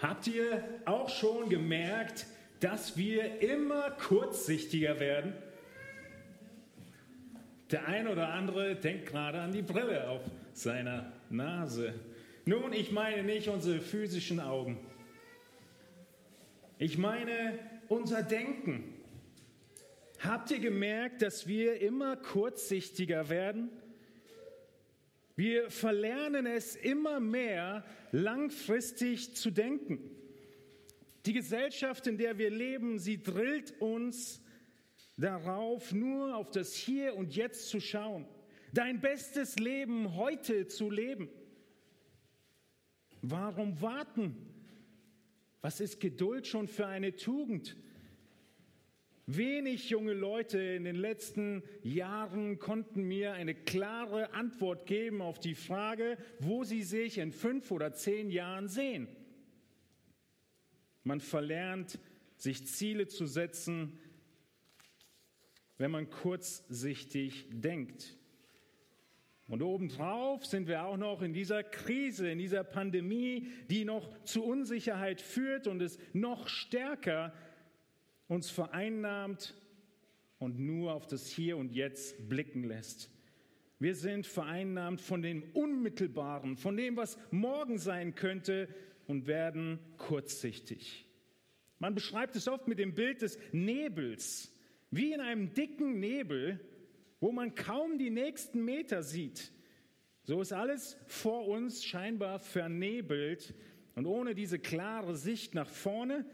Habt ihr auch schon gemerkt, dass wir immer kurzsichtiger werden? Der ein oder andere denkt gerade an die Brille auf seiner Nase. Nun, ich meine nicht unsere physischen Augen. Ich meine unser Denken. Habt ihr gemerkt, dass wir immer kurzsichtiger werden? Wir verlernen es immer mehr, langfristig zu denken. Die Gesellschaft, in der wir leben, sie drillt uns darauf, nur auf das Hier und Jetzt zu schauen, dein bestes Leben heute zu leben. Warum warten? Was ist Geduld schon für eine Tugend? Wenig junge Leute in den letzten Jahren konnten mir eine klare Antwort geben auf die Frage, wo sie sich in fünf oder zehn Jahren sehen. Man verlernt, sich Ziele zu setzen, wenn man kurzsichtig denkt. Und obendrauf sind wir auch noch in dieser Krise, in dieser Pandemie, die noch zu Unsicherheit führt und es noch stärker uns vereinnahmt und nur auf das Hier und Jetzt blicken lässt. Wir sind vereinnahmt von dem Unmittelbaren, von dem, was morgen sein könnte und werden kurzsichtig. Man beschreibt es oft mit dem Bild des Nebels, wie in einem dicken Nebel, wo man kaum die nächsten Meter sieht. So ist alles vor uns scheinbar vernebelt und ohne diese klare Sicht nach vorne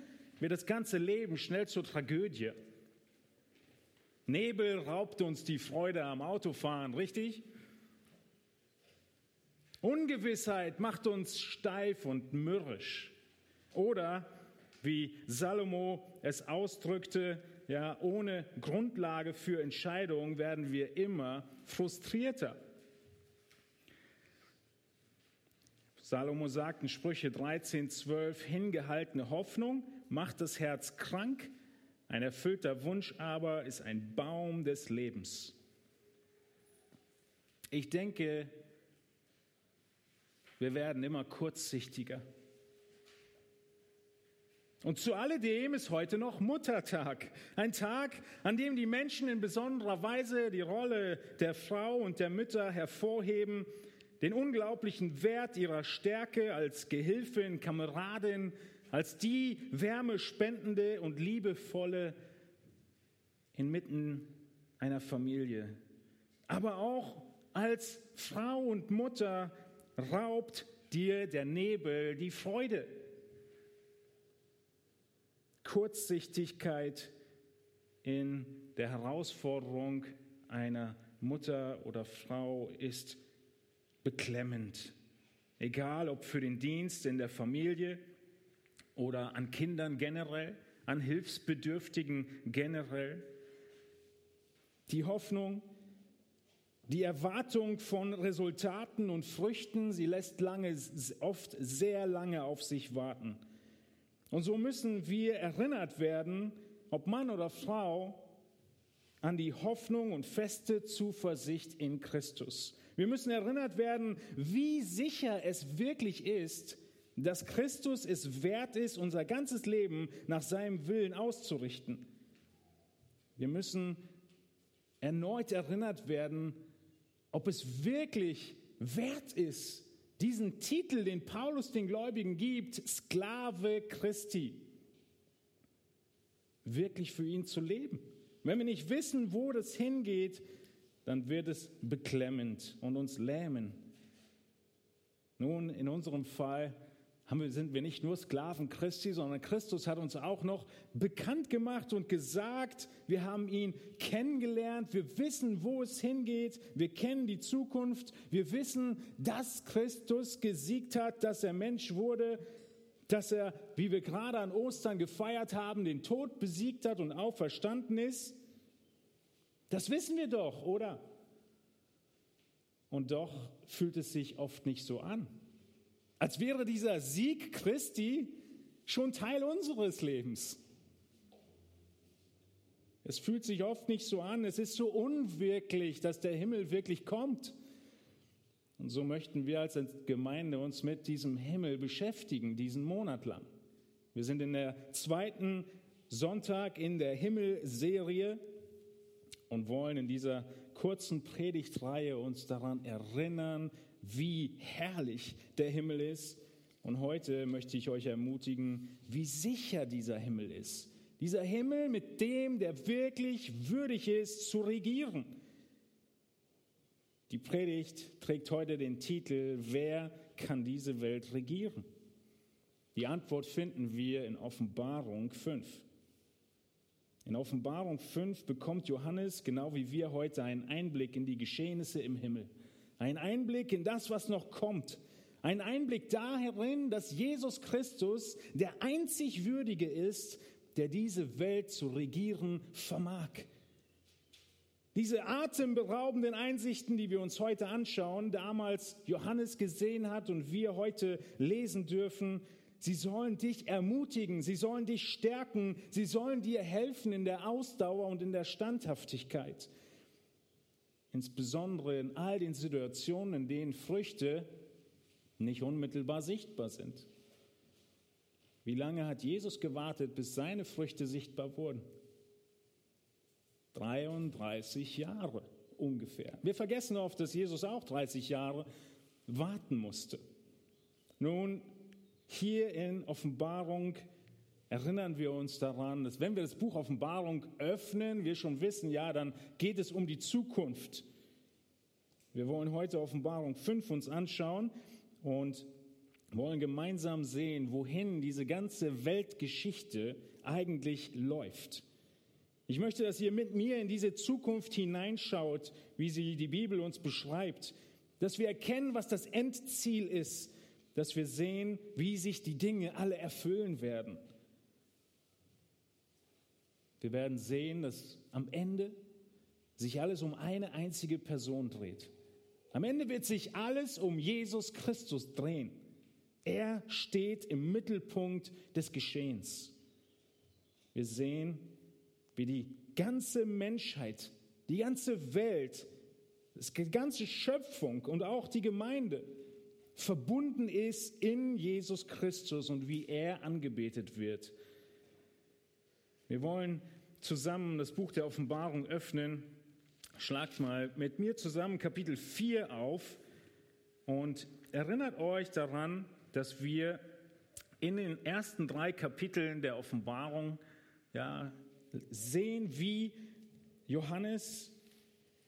wird das ganze Leben schnell zur Tragödie. Nebel raubt uns die Freude am Autofahren, richtig? Ungewissheit macht uns steif und mürrisch. Oder, wie Salomo es ausdrückte, ja, ohne Grundlage für Entscheidungen werden wir immer frustrierter. Salomo sagt in Sprüche 13, 12, hingehaltene Hoffnung macht das Herz krank, ein erfüllter Wunsch aber ist ein Baum des Lebens. Ich denke, wir werden immer kurzsichtiger. Und zu alledem ist heute noch Muttertag. Ein Tag, an dem die Menschen in besonderer Weise die Rolle der Frau und der Mütter hervorheben, den unglaublichen Wert ihrer Stärke als Gehilfin, Kameradin, als die wärmespendende und liebevolle inmitten einer Familie. Aber auch als Frau und Mutter raubt dir der Nebel die Freude. Kurzsichtigkeit in der Herausforderung einer Mutter oder Frau ist beklemmend. Egal ob für den Dienst in der Familie oder an Kindern generell, an Hilfsbedürftigen generell. Die Hoffnung, die Erwartung von Resultaten und Früchten, sie lässt lange, oft sehr lange auf sich warten. Und so müssen wir erinnert werden, ob Mann oder Frau, an die Hoffnung und feste Zuversicht in Christus. Wir müssen erinnert werden, wie sicher es wirklich ist, dass Christus es wert ist, unser ganzes Leben nach seinem Willen auszurichten. Wir müssen erneut erinnert werden, ob es wirklich wert ist, diesen Titel, den Paulus den Gläubigen gibt, Sklave Christi, wirklich für ihn zu leben. Wenn wir nicht wissen, wo das hingeht, dann wird es beklemmend und uns lähmen. Nun, in unserem Fall wir, sind wir nicht nur Sklaven Christi, sondern Christus hat uns auch noch bekannt gemacht und gesagt, wir haben ihn kennengelernt, wir wissen, wo es hingeht, wir kennen die Zukunft, wir wissen, dass Christus gesiegt hat, dass er Mensch wurde, dass er, wie wir gerade an Ostern gefeiert haben, den Tod besiegt hat und auferstanden ist. Das wissen wir doch, oder? Und doch fühlt es sich oft nicht so an. Als wäre dieser Sieg Christi schon Teil unseres Lebens. Es fühlt sich oft nicht so an, es ist so unwirklich, dass der Himmel wirklich kommt. Und so möchten wir als Gemeinde uns mit diesem Himmel beschäftigen, diesen Monat lang. Wir sind in der zweiten Sonntag in der Himmelserie und wollen in dieser kurzen Predigtreihe uns daran erinnern, wie herrlich der Himmel ist. Und heute möchte ich euch ermutigen, wie sicher dieser Himmel ist. Dieser Himmel mit dem, der wirklich würdig ist zu regieren. Die Predigt trägt heute den Titel, wer kann diese Welt regieren? Die Antwort finden wir in Offenbarung 5. In Offenbarung 5 bekommt Johannes, genau wie wir heute, einen Einblick in die Geschehnisse im Himmel. Ein Einblick in das, was noch kommt. Ein Einblick darin, dass Jesus Christus der einzig Würdige ist, der diese Welt zu regieren vermag. Diese atemberaubenden Einsichten, die wir uns heute anschauen, damals Johannes gesehen hat und wir heute lesen dürfen, sie sollen dich ermutigen, sie sollen dich stärken, sie sollen dir helfen in der Ausdauer und in der Standhaftigkeit. Insbesondere in all den Situationen, in denen Früchte nicht unmittelbar sichtbar sind. Wie lange hat Jesus gewartet, bis seine Früchte sichtbar wurden? 33 Jahre ungefähr. Wir vergessen oft, dass Jesus auch 30 Jahre warten musste. Nun, hier in Offenbarung erinnern wir uns daran, dass wenn wir das Buch Offenbarung öffnen, wir schon wissen, ja, dann geht es um die Zukunft. Wir wollen heute Offenbarung 5 uns anschauen und wollen gemeinsam sehen, wohin diese ganze Weltgeschichte eigentlich läuft. Ich möchte, dass ihr mit mir in diese Zukunft hineinschaut, wie sie die Bibel uns beschreibt, dass wir erkennen, was das Endziel ist, dass wir sehen, wie sich die Dinge alle erfüllen werden. Wir werden sehen, dass am Ende sich alles um eine einzige Person dreht. Am Ende wird sich alles um Jesus Christus drehen. Er steht im Mittelpunkt des Geschehens. Wir sehen, wie die ganze Menschheit, die ganze Welt, die ganze Schöpfung und auch die Gemeinde verbunden ist in Jesus Christus und wie er angebetet wird. Wir wollen zusammen das Buch der Offenbarung öffnen. Schlagt mal mit mir zusammen Kapitel 4 auf und erinnert euch daran, dass wir in den ersten drei Kapiteln der Offenbarung ja, sehen, wie Johannes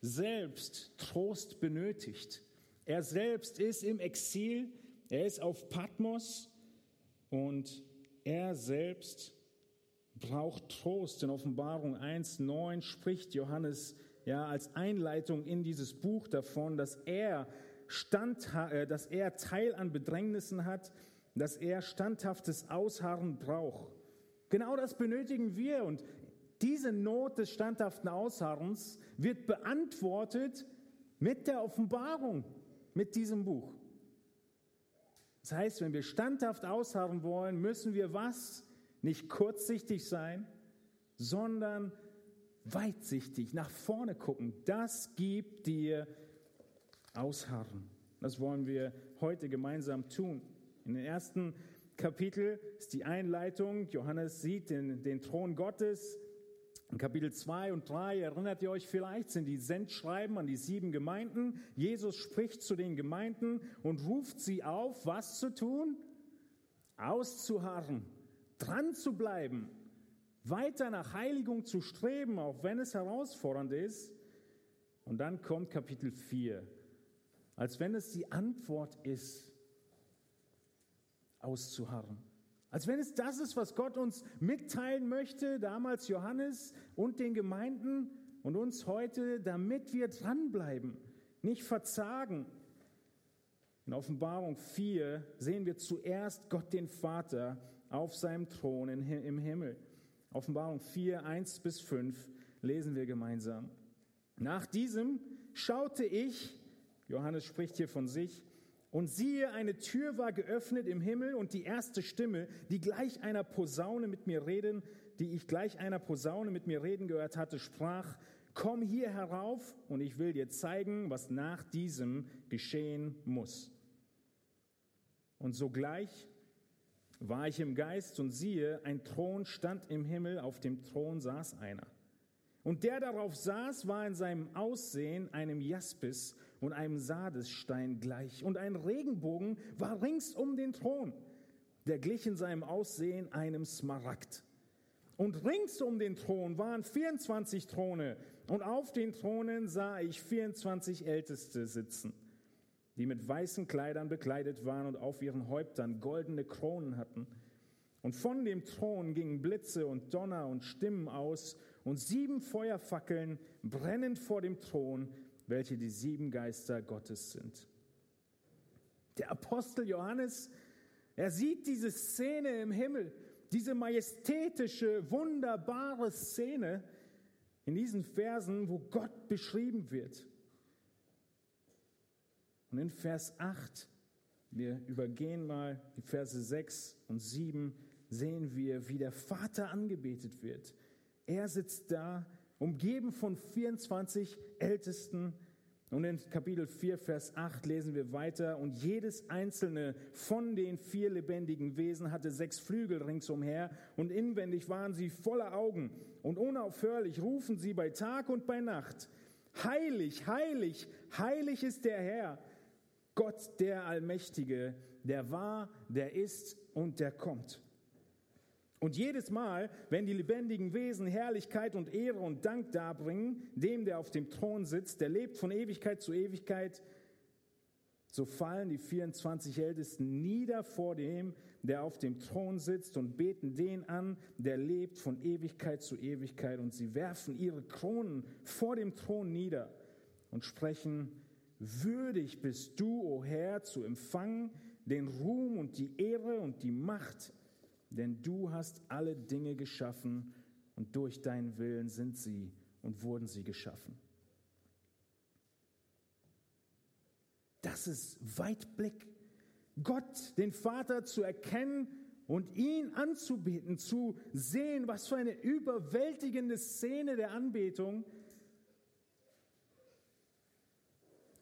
selbst Trost benötigt. Er selbst ist im Exil, er ist auf Patmos und er selbst braucht Trost. In Offenbarung 1.9 spricht Johannes ja als Einleitung in dieses Buch davon, dass er, stand, äh, dass er Teil an Bedrängnissen hat, dass er standhaftes Ausharren braucht. Genau das benötigen wir und diese Not des standhaften Ausharrens wird beantwortet mit der Offenbarung, mit diesem Buch. Das heißt, wenn wir standhaft ausharren wollen, müssen wir was? Nicht kurzsichtig sein, sondern weitsichtig nach vorne gucken. Das gibt dir Ausharren. Das wollen wir heute gemeinsam tun. In den ersten Kapitel ist die Einleitung. Johannes sieht den, den Thron Gottes. In Kapitel 2 und 3 erinnert ihr euch vielleicht, sind die Sendschreiben an die sieben Gemeinden. Jesus spricht zu den Gemeinden und ruft sie auf, was zu tun? Auszuharren, dran zu bleiben, weiter nach Heiligung zu streben, auch wenn es herausfordernd ist. Und dann kommt Kapitel 4, als wenn es die Antwort ist, auszuharren. Als wenn es das ist, was Gott uns mitteilen möchte, damals Johannes und den Gemeinden und uns heute, damit wir dranbleiben, nicht verzagen. In Offenbarung 4 sehen wir zuerst Gott den Vater auf seinem Thron im Himmel. Offenbarung 4, 1 bis 5 lesen wir gemeinsam. Nach diesem schaute ich, Johannes spricht hier von sich, und siehe, eine Tür war geöffnet im Himmel und die erste Stimme, die gleich einer Posaune mit mir reden, die ich gleich einer Posaune mit mir reden gehört hatte, sprach, Komm hier herauf und ich will dir zeigen, was nach diesem geschehen muss. Und sogleich war ich im Geist und siehe, ein Thron stand im Himmel, auf dem Thron saß einer. Und der darauf saß, war in seinem Aussehen einem Jaspis und einem Sardesstein gleich. Und ein Regenbogen war rings um den Thron, der glich in seinem Aussehen einem Smaragd. Und rings um den Thron waren 24 Throne, und auf den Thronen sah ich 24 Älteste sitzen, die mit weißen Kleidern bekleidet waren und auf ihren Häuptern goldene Kronen hatten. Und von dem Thron gingen Blitze und Donner und Stimmen aus, und sieben Feuerfackeln brennend vor dem Thron, welche die sieben Geister Gottes sind. Der Apostel Johannes, er sieht diese Szene im Himmel, diese majestätische, wunderbare Szene in diesen Versen, wo Gott beschrieben wird. Und in Vers 8, wir übergehen mal die Verse 6 und 7, sehen wir, wie der Vater angebetet wird. Er sitzt da, umgeben von 24 Ältesten. Und in Kapitel 4, Vers 8 lesen wir weiter, und jedes einzelne von den vier lebendigen Wesen hatte sechs Flügel ringsumher, und inwendig waren sie voller Augen, und unaufhörlich rufen sie bei Tag und bei Nacht, Heilig, heilig, heilig ist der Herr, Gott der Allmächtige, der war, der ist und der kommt. Und jedes Mal, wenn die lebendigen Wesen Herrlichkeit und Ehre und Dank darbringen, dem, der auf dem Thron sitzt, der lebt von Ewigkeit zu Ewigkeit, so fallen die 24 Ältesten nieder vor dem, der auf dem Thron sitzt und beten den an, der lebt von Ewigkeit zu Ewigkeit. Und sie werfen ihre Kronen vor dem Thron nieder und sprechen, würdig bist du, o Herr, zu empfangen den Ruhm und die Ehre und die Macht, denn du hast alle Dinge geschaffen und durch deinen Willen sind sie und wurden sie geschaffen. Das ist Weitblick. Gott, den Vater zu erkennen und ihn anzubeten, zu sehen, was für eine überwältigende Szene der Anbetung.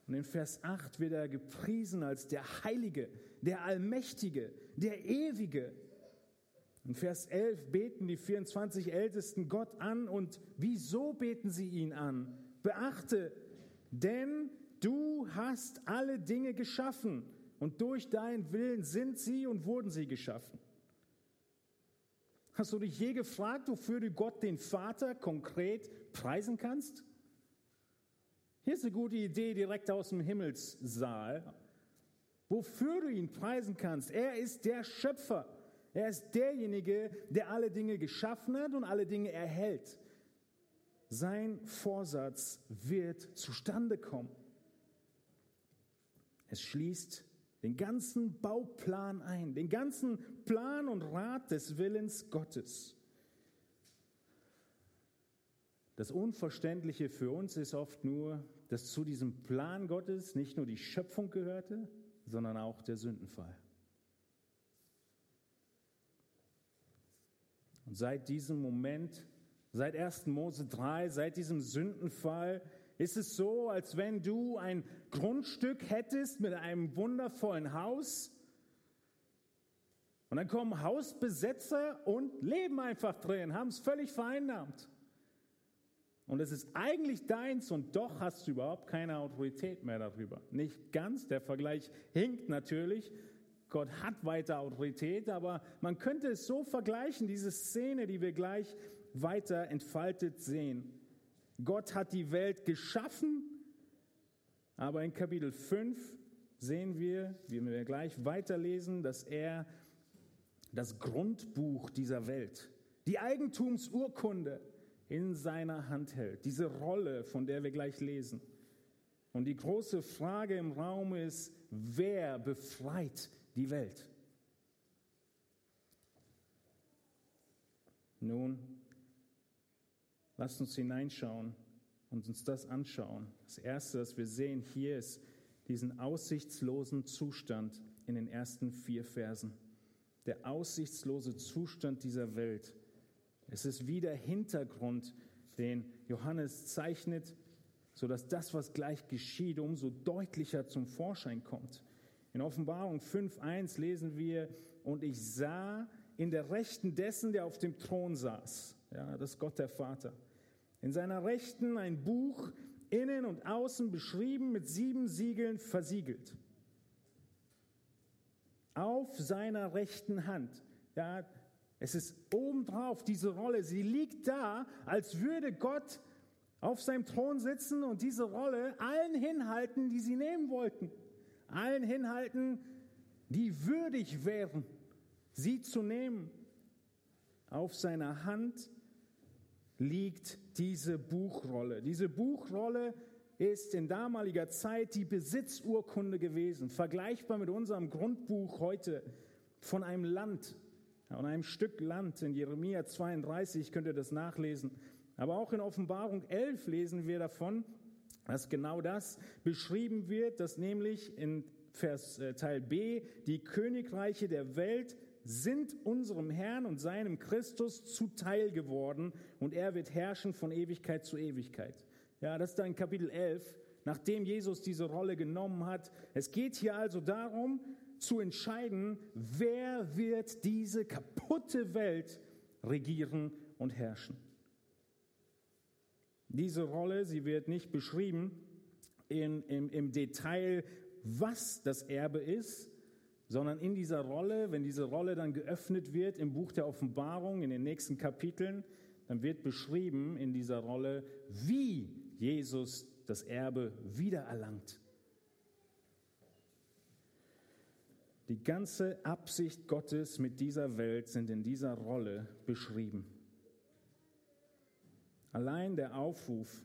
Und in Vers 8 wird er gepriesen als der Heilige, der Allmächtige, der Ewige, in Vers 11 beten die 24 Ältesten Gott an und wieso beten sie ihn an? Beachte, denn du hast alle Dinge geschaffen und durch deinen Willen sind sie und wurden sie geschaffen. Hast du dich je gefragt, wofür du Gott den Vater konkret preisen kannst? Hier ist eine gute Idee direkt aus dem Himmelssaal. Wofür du ihn preisen kannst. Er ist der Schöpfer. Er ist derjenige, der alle Dinge geschaffen hat und alle Dinge erhält. Sein Vorsatz wird zustande kommen. Es schließt den ganzen Bauplan ein, den ganzen Plan und Rat des Willens Gottes. Das Unverständliche für uns ist oft nur, dass zu diesem Plan Gottes nicht nur die Schöpfung gehörte, sondern auch der Sündenfall. Und seit diesem Moment, seit 1. Mose 3, seit diesem Sündenfall, ist es so, als wenn du ein Grundstück hättest mit einem wundervollen Haus. Und dann kommen Hausbesetzer und leben einfach drin, haben es völlig vereinnahmt. Und es ist eigentlich deins und doch hast du überhaupt keine Autorität mehr darüber. Nicht ganz, der Vergleich hinkt natürlich, Gott hat weiter Autorität, aber man könnte es so vergleichen, diese Szene, die wir gleich weiter entfaltet sehen. Gott hat die Welt geschaffen, aber in Kapitel 5 sehen wir, wie wir gleich weiterlesen, dass er das Grundbuch dieser Welt, die Eigentumsurkunde in seiner Hand hält. Diese Rolle, von der wir gleich lesen. Und die große Frage im Raum ist, wer befreit die Welt. Nun, lasst uns hineinschauen und uns das anschauen. Das Erste, was wir sehen hier, ist diesen aussichtslosen Zustand in den ersten vier Versen. Der aussichtslose Zustand dieser Welt. Es ist wie der Hintergrund den Johannes zeichnet, sodass das, was gleich geschieht, umso deutlicher zum Vorschein kommt. In Offenbarung 5.1 lesen wir, und ich sah in der Rechten dessen, der auf dem Thron saß, ja, das ist Gott der Vater, in seiner Rechten ein Buch, innen und außen beschrieben, mit sieben Siegeln versiegelt. Auf seiner rechten Hand. Ja, es ist obendrauf, diese Rolle. Sie liegt da, als würde Gott auf seinem Thron sitzen und diese Rolle allen hinhalten, die sie nehmen wollten. Allen hinhalten, die würdig wären, sie zu nehmen. Auf seiner Hand liegt diese Buchrolle. Diese Buchrolle ist in damaliger Zeit die Besitzurkunde gewesen, vergleichbar mit unserem Grundbuch heute von einem Land, von einem Stück Land. In Jeremia 32 könnt ihr das nachlesen. Aber auch in Offenbarung 11 lesen wir davon, dass genau das beschrieben wird, dass nämlich in Vers äh, Teil B die Königreiche der Welt sind unserem Herrn und seinem Christus zuteil geworden und er wird herrschen von Ewigkeit zu Ewigkeit. Ja, das ist dann Kapitel 11, nachdem Jesus diese Rolle genommen hat. Es geht hier also darum, zu entscheiden, wer wird diese kaputte Welt regieren und herrschen. Diese Rolle, sie wird nicht beschrieben in, im, im Detail, was das Erbe ist, sondern in dieser Rolle, wenn diese Rolle dann geöffnet wird im Buch der Offenbarung, in den nächsten Kapiteln, dann wird beschrieben in dieser Rolle, wie Jesus das Erbe wiedererlangt. Die ganze Absicht Gottes mit dieser Welt sind in dieser Rolle beschrieben. Allein der Aufruf,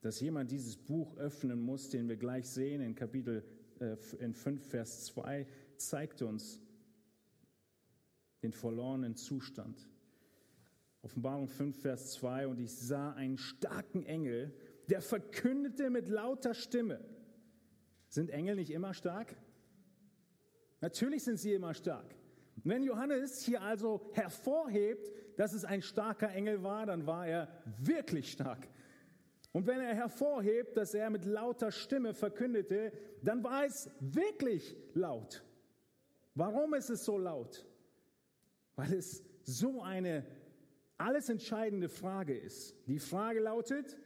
dass jemand dieses Buch öffnen muss, den wir gleich sehen in Kapitel äh, in 5, Vers 2 zeigt uns den verlorenen Zustand. Offenbarung 5, Vers 2, und ich sah einen starken Engel, der verkündete mit lauter Stimme. Sind Engel nicht immer stark? Natürlich sind sie immer stark. Wenn Johannes hier also hervorhebt, dass es ein starker Engel war, dann war er wirklich stark. Und wenn er hervorhebt, dass er mit lauter Stimme verkündete, dann war es wirklich laut. Warum ist es so laut? Weil es so eine alles entscheidende Frage ist. Die Frage lautet,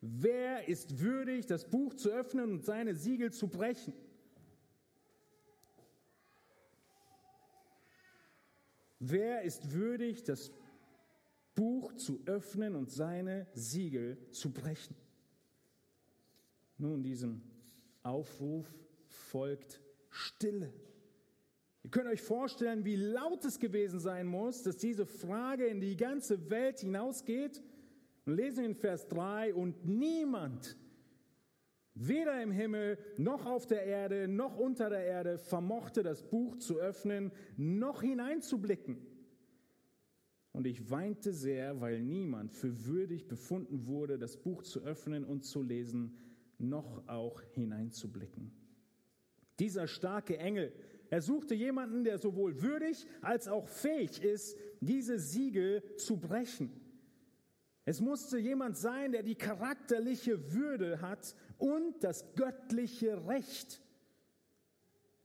wer ist würdig, das Buch zu öffnen und seine Siegel zu brechen? Wer ist würdig, das Buch zu öffnen und seine Siegel zu brechen. Nun, diesem Aufruf folgt Stille. Ihr könnt euch vorstellen, wie laut es gewesen sein muss, dass diese Frage in die ganze Welt hinausgeht. Und lesen wir in Vers 3, und niemand, weder im Himmel noch auf der Erde noch unter der Erde, vermochte das Buch zu öffnen, noch hineinzublicken. Und ich weinte sehr, weil niemand für würdig befunden wurde, das Buch zu öffnen und zu lesen, noch auch hineinzublicken. Dieser starke Engel, er suchte jemanden, der sowohl würdig als auch fähig ist, diese Siegel zu brechen. Es musste jemand sein, der die charakterliche Würde hat und das göttliche Recht.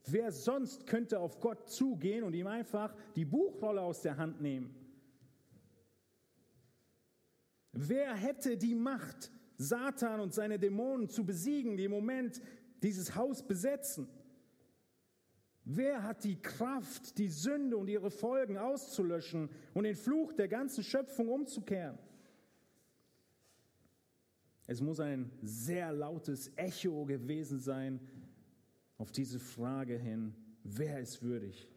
Wer sonst könnte auf Gott zugehen und ihm einfach die Buchrolle aus der Hand nehmen? Wer hätte die Macht, Satan und seine Dämonen zu besiegen, die im Moment dieses Haus besetzen? Wer hat die Kraft, die Sünde und ihre Folgen auszulöschen und den Fluch der ganzen Schöpfung umzukehren? Es muss ein sehr lautes Echo gewesen sein auf diese Frage hin, wer ist würdig?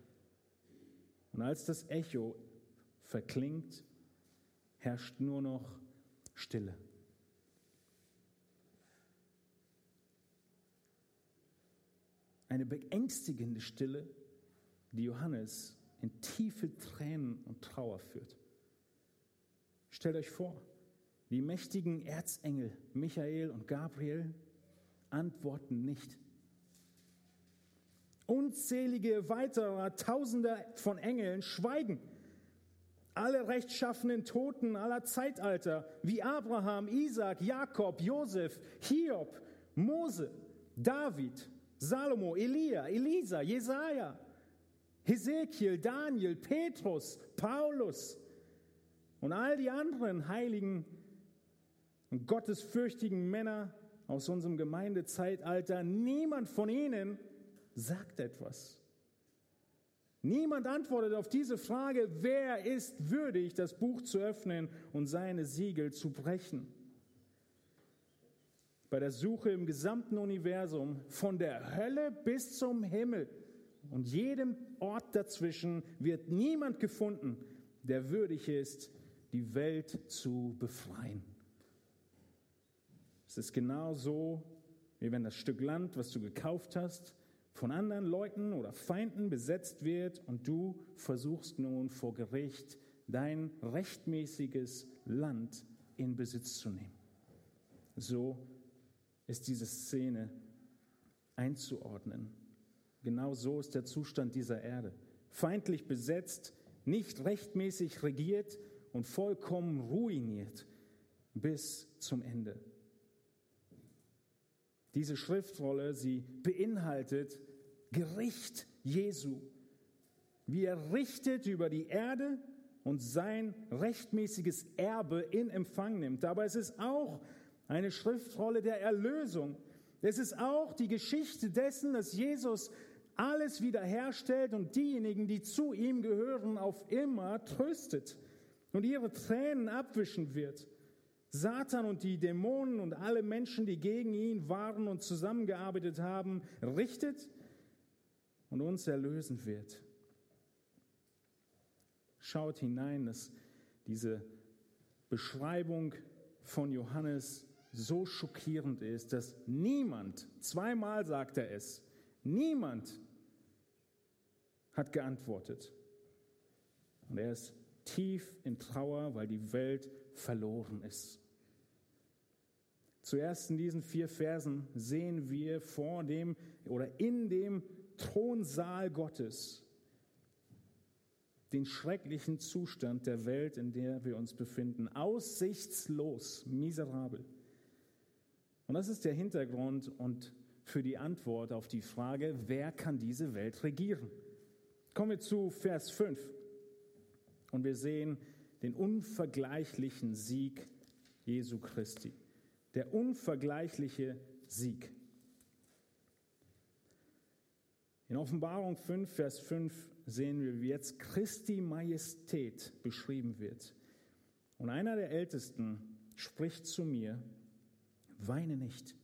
Und als das Echo verklingt, herrscht nur noch Stille. Eine beängstigende Stille, die Johannes in tiefe Tränen und Trauer führt. Stellt euch vor, die mächtigen Erzengel Michael und Gabriel antworten nicht. Unzählige weitere Tausende von Engeln schweigen. Alle rechtschaffenen Toten aller Zeitalter, wie Abraham, Isaac, Jakob, Josef, Hiob, Mose, David, Salomo, Elia, Elisa, Jesaja, Hesekiel, Daniel, Petrus, Paulus und all die anderen heiligen und gottesfürchtigen Männer aus unserem Gemeindezeitalter, niemand von ihnen sagt etwas. Niemand antwortet auf diese Frage, wer ist würdig, das Buch zu öffnen und seine Siegel zu brechen. Bei der Suche im gesamten Universum, von der Hölle bis zum Himmel und jedem Ort dazwischen, wird niemand gefunden, der würdig ist, die Welt zu befreien. Es ist genau so, wie wenn das Stück Land, was du gekauft hast, von anderen Leuten oder Feinden besetzt wird und du versuchst nun vor Gericht dein rechtmäßiges Land in Besitz zu nehmen. So ist diese Szene einzuordnen. Genau so ist der Zustand dieser Erde. Feindlich besetzt, nicht rechtmäßig regiert und vollkommen ruiniert bis zum Ende. Diese Schriftrolle, sie beinhaltet Gericht Jesu, wie er richtet über die Erde und sein rechtmäßiges Erbe in Empfang nimmt. Aber es ist auch eine Schriftrolle der Erlösung. Es ist auch die Geschichte dessen, dass Jesus alles wiederherstellt und diejenigen, die zu ihm gehören, auf immer tröstet und ihre Tränen abwischen wird. Satan und die Dämonen und alle Menschen, die gegen ihn waren und zusammengearbeitet haben, richtet und uns erlösen wird. Schaut hinein, dass diese Beschreibung von Johannes so schockierend ist, dass niemand, zweimal sagt er es, niemand hat geantwortet. Und er ist tief in Trauer, weil die Welt verloren ist. Zuerst in diesen vier Versen sehen wir vor dem oder in dem Thronsaal Gottes den schrecklichen Zustand der Welt, in der wir uns befinden. Aussichtslos, miserabel. Und das ist der Hintergrund und für die Antwort auf die Frage, wer kann diese Welt regieren? Kommen wir zu Vers 5. Und wir sehen den unvergleichlichen Sieg Jesu Christi der unvergleichliche Sieg. In Offenbarung 5, Vers 5 sehen wir, wie jetzt Christi Majestät beschrieben wird. Und einer der Ältesten spricht zu mir, weine nicht.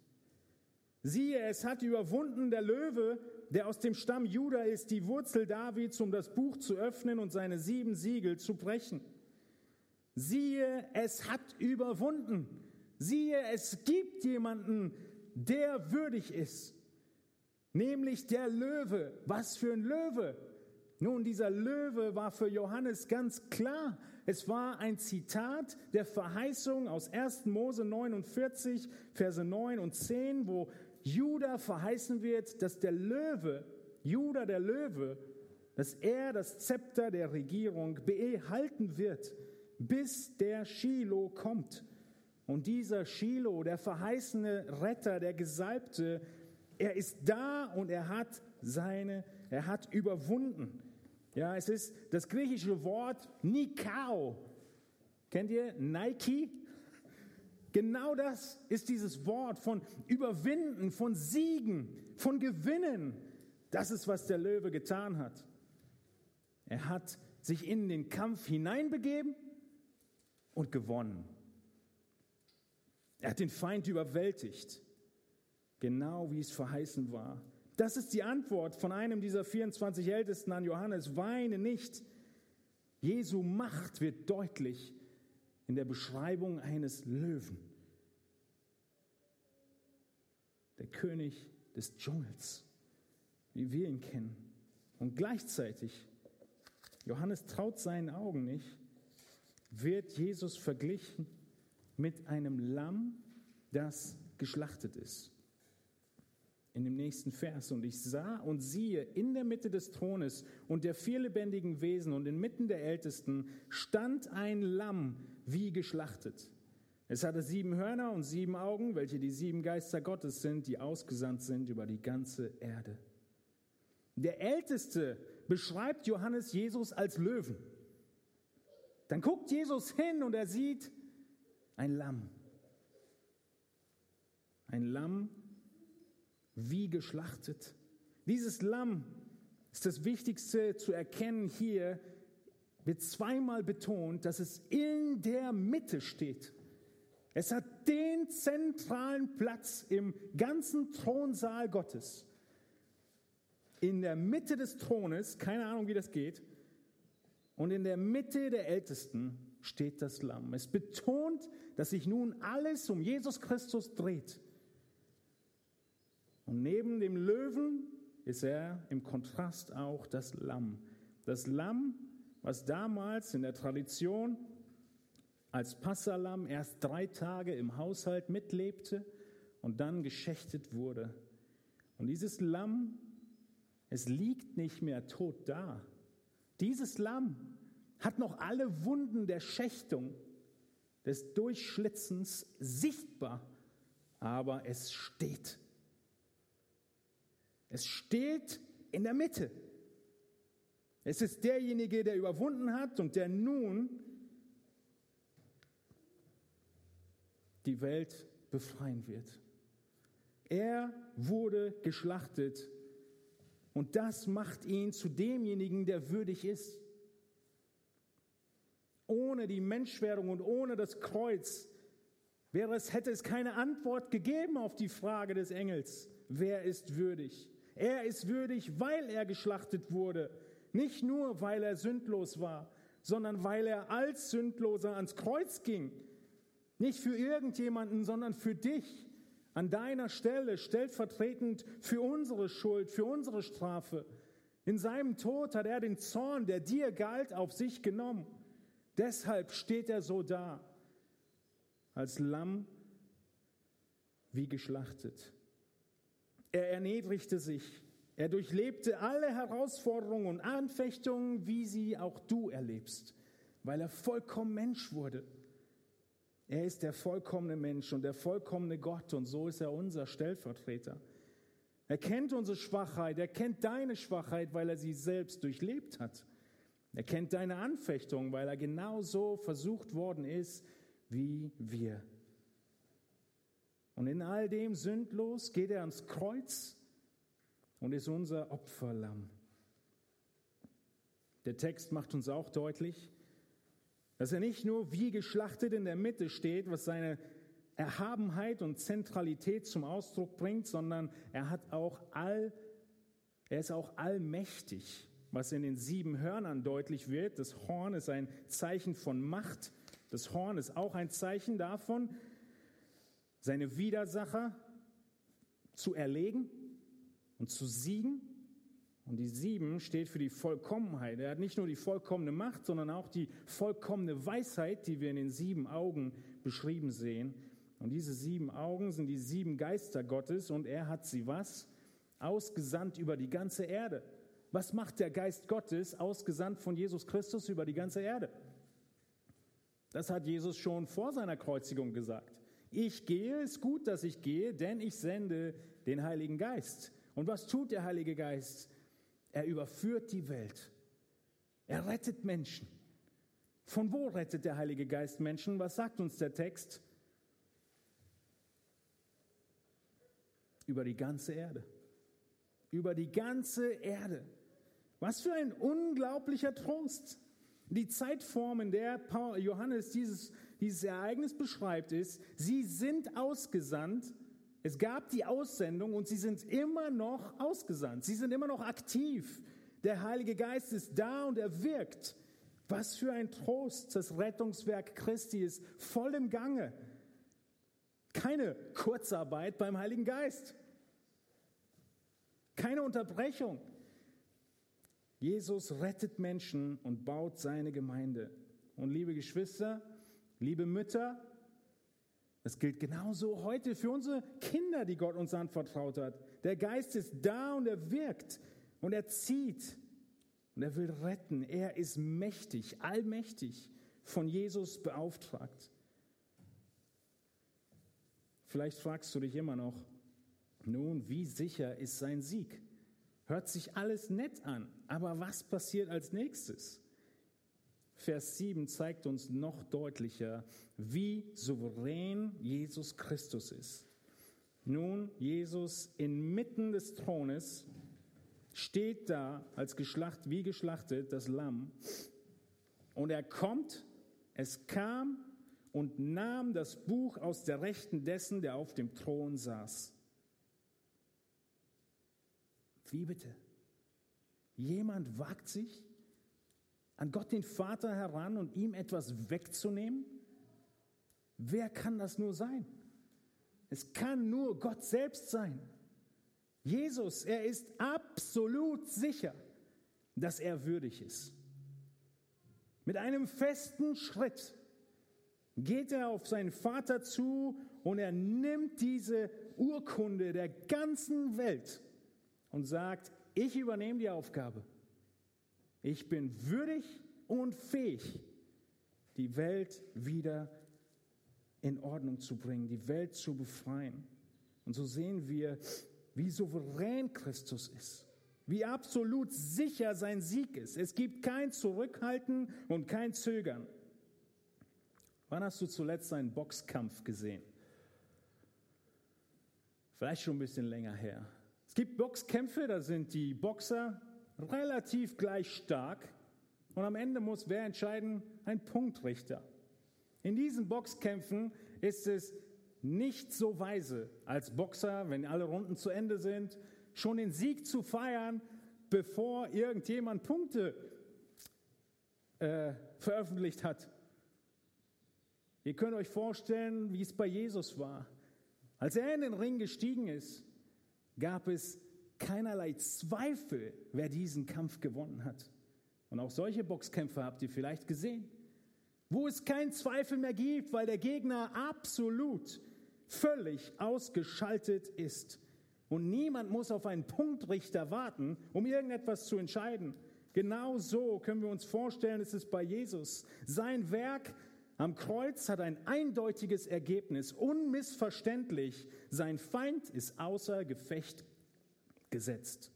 Siehe, es hat überwunden der Löwe, der aus dem Stamm Juda ist, die Wurzel Davids, um das Buch zu öffnen und seine sieben Siegel zu brechen. Siehe, es hat überwunden. Siehe, es gibt jemanden, der würdig ist, nämlich der Löwe. Was für ein Löwe? Nun, dieser Löwe war für Johannes ganz klar. Es war ein Zitat der Verheißung aus 1. Mose 49, Verse 9 und 10, wo Judah verheißen wird, dass der Löwe, Judah der Löwe, dass er das Zepter der Regierung behalten wird, bis der Shiloh kommt. Und dieser Shiloh, der verheißene Retter, der Gesalbte, er ist da und er hat seine, er hat überwunden. Ja, es ist das griechische Wort Nikao. Kennt ihr Nike? Genau das ist dieses Wort von überwinden, von siegen, von gewinnen. Das ist, was der Löwe getan hat. Er hat sich in den Kampf hineinbegeben und gewonnen. Er hat den Feind überwältigt, genau wie es verheißen war. Das ist die Antwort von einem dieser 24 Ältesten an Johannes. Weine nicht. Jesu Macht wird deutlich in der Beschreibung eines Löwen. Der König des Dschungels, wie wir ihn kennen. Und gleichzeitig, Johannes traut seinen Augen nicht, wird Jesus verglichen mit einem Lamm, das geschlachtet ist. in dem nächsten Vers. Und ich sah und siehe, in der Mitte des Thrones und der vier lebendigen Wesen und inmitten der Ältesten stand ein Lamm wie geschlachtet. Es hatte sieben Hörner und sieben Augen, welche die sieben Geister Gottes sind, die ausgesandt sind über die ganze Erde. Der Älteste beschreibt Johannes Jesus als Löwen. Dann guckt Jesus hin und er sieht ein Lamm. Ein Lamm wie geschlachtet. Dieses Lamm ist das Wichtigste zu erkennen hier, wird zweimal betont, dass es in der Mitte steht. Es hat den zentralen Platz im ganzen Thronsaal Gottes. In der Mitte des Thrones, keine Ahnung, wie das geht, und in der Mitte der Ältesten steht das Lamm. Es betont, dass sich nun alles um Jesus Christus dreht. Und neben dem Löwen ist er im Kontrast auch das Lamm. Das Lamm, was damals in der Tradition als Passalam erst drei Tage im Haushalt mitlebte und dann geschächtet wurde. Und dieses Lamm, es liegt nicht mehr tot da. Dieses Lamm hat noch alle Wunden der Schächtung, des Durchschlitzens sichtbar, aber es steht. Es steht in der Mitte. Es ist derjenige, der überwunden hat und der nun die Welt befreien wird. Er wurde geschlachtet und das macht ihn zu demjenigen, der würdig ist. Ohne die Menschwerdung und ohne das Kreuz wäre es, hätte es keine Antwort gegeben auf die Frage des Engels, wer ist würdig? Er ist würdig, weil er geschlachtet wurde. Nicht nur, weil er sündlos war, sondern weil er als Sündloser ans Kreuz ging. Nicht für irgendjemanden, sondern für dich. An deiner Stelle, stellvertretend für unsere Schuld, für unsere Strafe. In seinem Tod hat er den Zorn, der dir galt, auf sich genommen. Deshalb steht er so da, als Lamm wie geschlachtet. Er erniedrigte sich. Er durchlebte alle Herausforderungen und Anfechtungen, wie sie auch du erlebst, weil er vollkommen Mensch wurde. Er ist der vollkommene Mensch und der vollkommene Gott und so ist er unser Stellvertreter. Er kennt unsere Schwachheit, er kennt deine Schwachheit, weil er sie selbst durchlebt hat. Er kennt deine Anfechtung, weil er genauso versucht worden ist wie wir. Und in all dem sündlos geht er ans Kreuz und ist unser Opferlamm. Der Text macht uns auch deutlich, dass er nicht nur wie geschlachtet in der Mitte steht, was seine Erhabenheit und Zentralität zum Ausdruck bringt, sondern er hat auch all, er ist auch allmächtig, was in den sieben Hörnern deutlich wird. Das Horn ist ein Zeichen von Macht. Das Horn ist auch ein Zeichen davon, seine Widersacher zu erlegen und zu siegen. Und die sieben steht für die Vollkommenheit. Er hat nicht nur die vollkommene Macht, sondern auch die vollkommene Weisheit, die wir in den sieben Augen beschrieben sehen. Und diese sieben Augen sind die sieben Geister Gottes und er hat sie was? Ausgesandt über die ganze Erde. Was macht der Geist Gottes ausgesandt von Jesus Christus über die ganze Erde? Das hat Jesus schon vor seiner Kreuzigung gesagt. Ich gehe, ist gut, dass ich gehe, denn ich sende den Heiligen Geist. Und was tut der Heilige Geist? Er überführt die Welt. Er rettet Menschen. Von wo rettet der Heilige Geist Menschen? Was sagt uns der Text? Über die ganze Erde. Über die ganze Erde. Was für ein unglaublicher Trost. Die Zeitform, in der Johannes dieses dieses Ereignis beschreibt, ist, sie sind ausgesandt. Es gab die Aussendung und sie sind immer noch ausgesandt. Sie sind immer noch aktiv. Der Heilige Geist ist da und er wirkt. Was für ein Trost. Das Rettungswerk Christi ist voll im Gange. Keine Kurzarbeit beim Heiligen Geist. Keine Unterbrechung. Jesus rettet Menschen und baut seine Gemeinde. Und liebe Geschwister, Liebe Mütter, das gilt genauso heute für unsere Kinder, die Gott uns anvertraut hat. Der Geist ist da und er wirkt und er zieht und er will retten. Er ist mächtig, allmächtig, von Jesus beauftragt. Vielleicht fragst du dich immer noch, nun, wie sicher ist sein Sieg? Hört sich alles nett an, aber was passiert als nächstes? Vers 7 zeigt uns noch deutlicher, wie souverän Jesus Christus ist. Nun, Jesus inmitten des Thrones steht da als geschlacht, wie geschlachtet, das Lamm. Und er kommt, es kam und nahm das Buch aus der Rechten dessen, der auf dem Thron saß. Wie bitte? Jemand wagt sich an Gott den Vater heran und ihm etwas wegzunehmen? Wer kann das nur sein? Es kann nur Gott selbst sein. Jesus, er ist absolut sicher, dass er würdig ist. Mit einem festen Schritt geht er auf seinen Vater zu und er nimmt diese Urkunde der ganzen Welt und sagt, ich übernehme die Aufgabe. Ich bin würdig und fähig, die Welt wieder in Ordnung zu bringen, die Welt zu befreien. Und so sehen wir, wie souverän Christus ist, wie absolut sicher sein Sieg ist. Es gibt kein Zurückhalten und kein Zögern. Wann hast du zuletzt einen Boxkampf gesehen? Vielleicht schon ein bisschen länger her. Es gibt Boxkämpfe, da sind die Boxer relativ gleich stark und am Ende muss wer entscheiden? Ein Punktrichter. In diesen Boxkämpfen ist es nicht so weise, als Boxer, wenn alle Runden zu Ende sind, schon den Sieg zu feiern, bevor irgendjemand Punkte äh, veröffentlicht hat. Ihr könnt euch vorstellen, wie es bei Jesus war. Als er in den Ring gestiegen ist, gab es keinerlei Zweifel, wer diesen Kampf gewonnen hat. Und auch solche Boxkämpfe habt ihr vielleicht gesehen wo es keinen Zweifel mehr gibt, weil der Gegner absolut, völlig ausgeschaltet ist. Und niemand muss auf einen Punktrichter warten, um irgendetwas zu entscheiden. Genau so können wir uns vorstellen, ist es bei Jesus. Sein Werk am Kreuz hat ein eindeutiges Ergebnis, unmissverständlich. Sein Feind ist außer Gefecht gesetzt.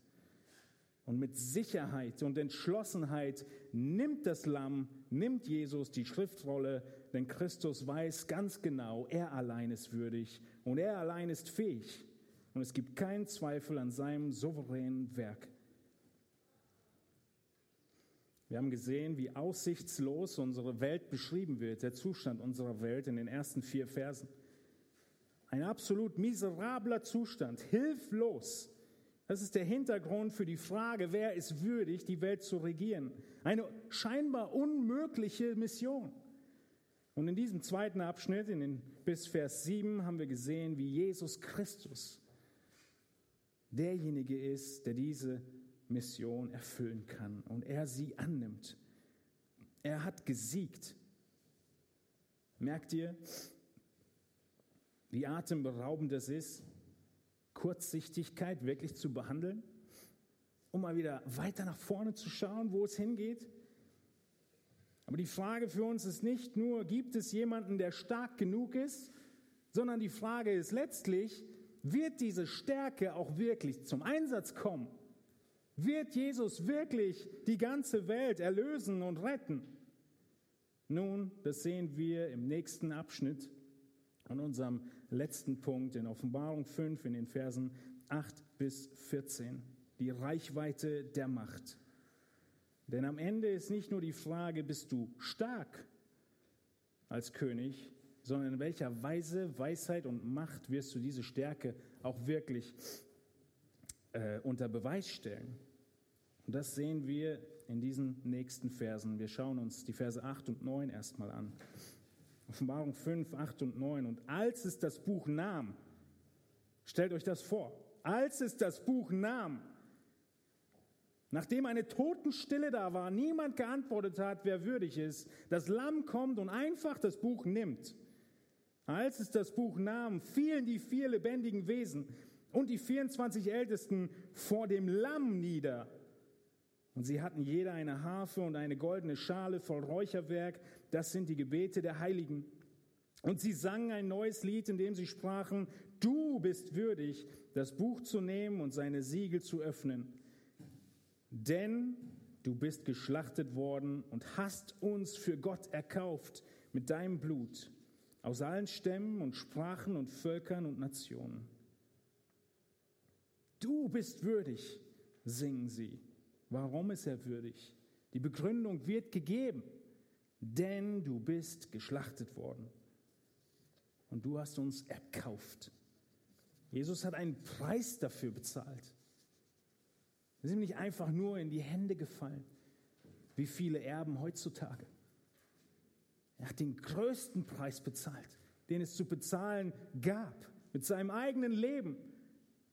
Und mit Sicherheit und Entschlossenheit nimmt das Lamm, nimmt Jesus die Schriftrolle, denn Christus weiß ganz genau, er allein ist würdig und er allein ist fähig. Und es gibt keinen Zweifel an seinem souveränen Werk. Wir haben gesehen, wie aussichtslos unsere Welt beschrieben wird, der Zustand unserer Welt in den ersten vier Versen. Ein absolut miserabler Zustand, hilflos das ist der Hintergrund für die Frage, wer ist würdig, die Welt zu regieren. Eine scheinbar unmögliche Mission. Und in diesem zweiten Abschnitt, in den, bis Vers 7, haben wir gesehen, wie Jesus Christus derjenige ist, der diese Mission erfüllen kann und er sie annimmt. Er hat gesiegt. Merkt ihr, wie atemberaubend das ist? Kurzsichtigkeit wirklich zu behandeln, um mal wieder weiter nach vorne zu schauen, wo es hingeht. Aber die Frage für uns ist nicht nur, gibt es jemanden, der stark genug ist, sondern die Frage ist letztlich, wird diese Stärke auch wirklich zum Einsatz kommen? Wird Jesus wirklich die ganze Welt erlösen und retten? Nun, das sehen wir im nächsten Abschnitt an unserem letzten Punkt in Offenbarung 5 in den Versen 8 bis 14. Die Reichweite der Macht. Denn am Ende ist nicht nur die Frage, bist du stark als König, sondern in welcher Weise, Weisheit und Macht wirst du diese Stärke auch wirklich äh, unter Beweis stellen. Und das sehen wir in diesen nächsten Versen. Wir schauen uns die Verse 8 und 9 erstmal an. Offenbarung 5, 8 und 9. Und als es das Buch nahm, stellt euch das vor, als es das Buch nahm, nachdem eine Totenstille da war, niemand geantwortet hat, wer würdig ist, das Lamm kommt und einfach das Buch nimmt. Als es das Buch nahm, fielen die vier lebendigen Wesen und die 24 Ältesten vor dem Lamm nieder. Und sie hatten jeder eine Harfe und eine goldene Schale voll Räucherwerk. Das sind die Gebete der Heiligen. Und sie sangen ein neues Lied, in dem sie sprachen, du bist würdig, das Buch zu nehmen und seine Siegel zu öffnen. Denn du bist geschlachtet worden und hast uns für Gott erkauft mit deinem Blut aus allen Stämmen und Sprachen und Völkern und Nationen. Du bist würdig, singen sie. Warum ist er würdig? Die Begründung wird gegeben, denn du bist geschlachtet worden und du hast uns erkauft. Jesus hat einen Preis dafür bezahlt. Wir sind nicht einfach nur in die Hände gefallen, wie viele Erben heutzutage. Er hat den größten Preis bezahlt, den es zu bezahlen gab, mit seinem eigenen Leben,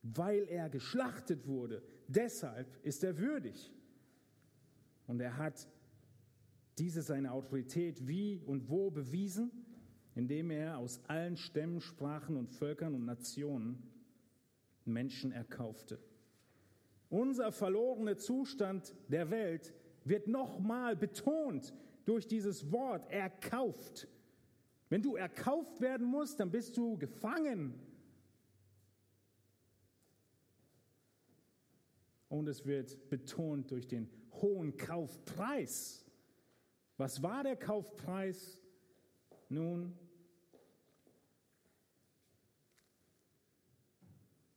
weil er geschlachtet wurde. Deshalb ist er würdig. Und er hat diese seine Autorität wie und wo bewiesen, indem er aus allen Stämmen, Sprachen und Völkern und Nationen Menschen erkaufte. Unser verlorener Zustand der Welt wird nochmal betont durch dieses Wort erkauft. Wenn du erkauft werden musst, dann bist du gefangen. Und es wird betont durch den hohen Kaufpreis. Was war der Kaufpreis? Nun,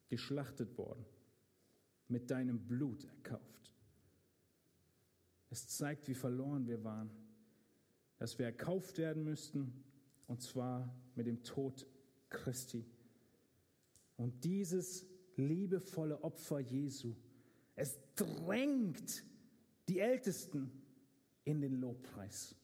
geschlachtet worden, mit deinem Blut erkauft. Es zeigt, wie verloren wir waren, dass wir erkauft werden müssten, und zwar mit dem Tod Christi. Und dieses liebevolle Opfer Jesu, es drängt die Ältesten in den Lobpreis.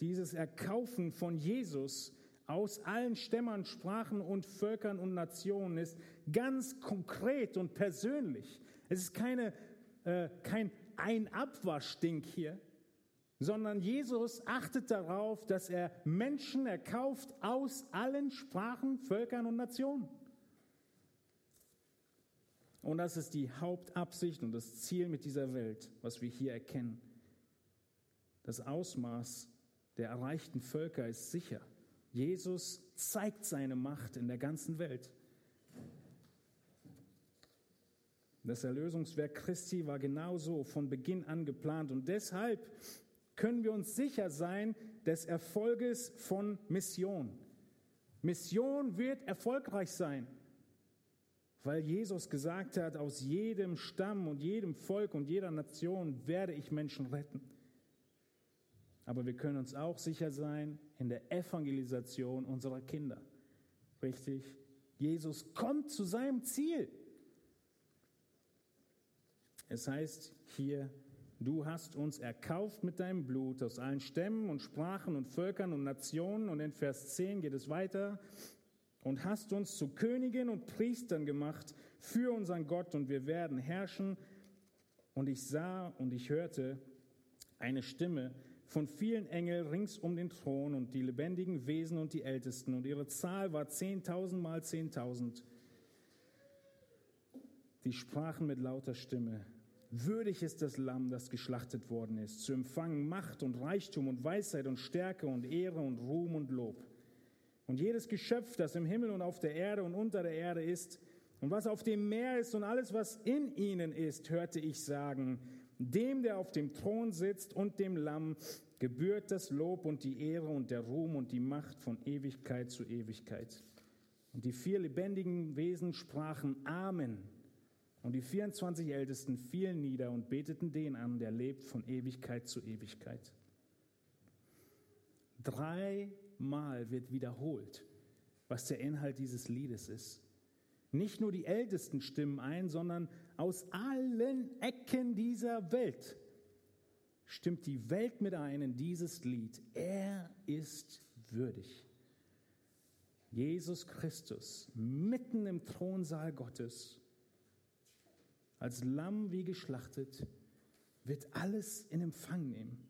Dieses Erkaufen von Jesus aus allen Stämmern, Sprachen und Völkern und Nationen ist ganz konkret und persönlich. Es ist keine, äh, kein Ein-Abwasch-Ding hier, sondern Jesus achtet darauf, dass er Menschen erkauft aus allen Sprachen, Völkern und Nationen. Und das ist die Hauptabsicht und das Ziel mit dieser Welt, was wir hier erkennen. Das Ausmaß der erreichten Völker ist sicher. Jesus zeigt seine Macht in der ganzen Welt. Das Erlösungswerk Christi war genauso von Beginn an geplant und deshalb können wir uns sicher sein des Erfolges von Mission. Mission wird erfolgreich sein, weil Jesus gesagt hat, aus jedem Stamm und jedem Volk und jeder Nation werde ich Menschen retten. Aber wir können uns auch sicher sein in der Evangelisation unserer Kinder. Richtig? Jesus kommt zu seinem Ziel. Es heißt hier, du hast uns erkauft mit deinem Blut aus allen Stämmen und Sprachen und Völkern und Nationen. Und in Vers 10 geht es weiter. Und hast uns zu Königen und Priestern gemacht für unseren Gott und wir werden herrschen. Und ich sah und ich hörte eine Stimme, von vielen Engeln rings um den Thron und die lebendigen Wesen und die Ältesten. Und ihre Zahl war zehntausend mal zehntausend. Die sprachen mit lauter Stimme. Würdig ist das Lamm, das geschlachtet worden ist, zu empfangen Macht und Reichtum und Weisheit und Stärke und Ehre und Ruhm und Lob. Und jedes Geschöpf, das im Himmel und auf der Erde und unter der Erde ist, und was auf dem Meer ist und alles, was in ihnen ist, hörte ich sagen, dem, der auf dem Thron sitzt und dem Lamm gebührt das Lob und die Ehre und der Ruhm und die Macht von Ewigkeit zu Ewigkeit. Und die vier lebendigen Wesen sprachen Amen. Und die 24 Ältesten fielen nieder und beteten den an, der lebt von Ewigkeit zu Ewigkeit. Dreimal wird wiederholt, was der Inhalt dieses Liedes ist. Nicht nur die Ältesten stimmen ein, sondern aus allen Ecken dieser Welt stimmt die Welt mit ein in dieses Lied. Er ist würdig. Jesus Christus mitten im Thronsaal Gottes, als Lamm wie geschlachtet, wird alles in Empfang nehmen.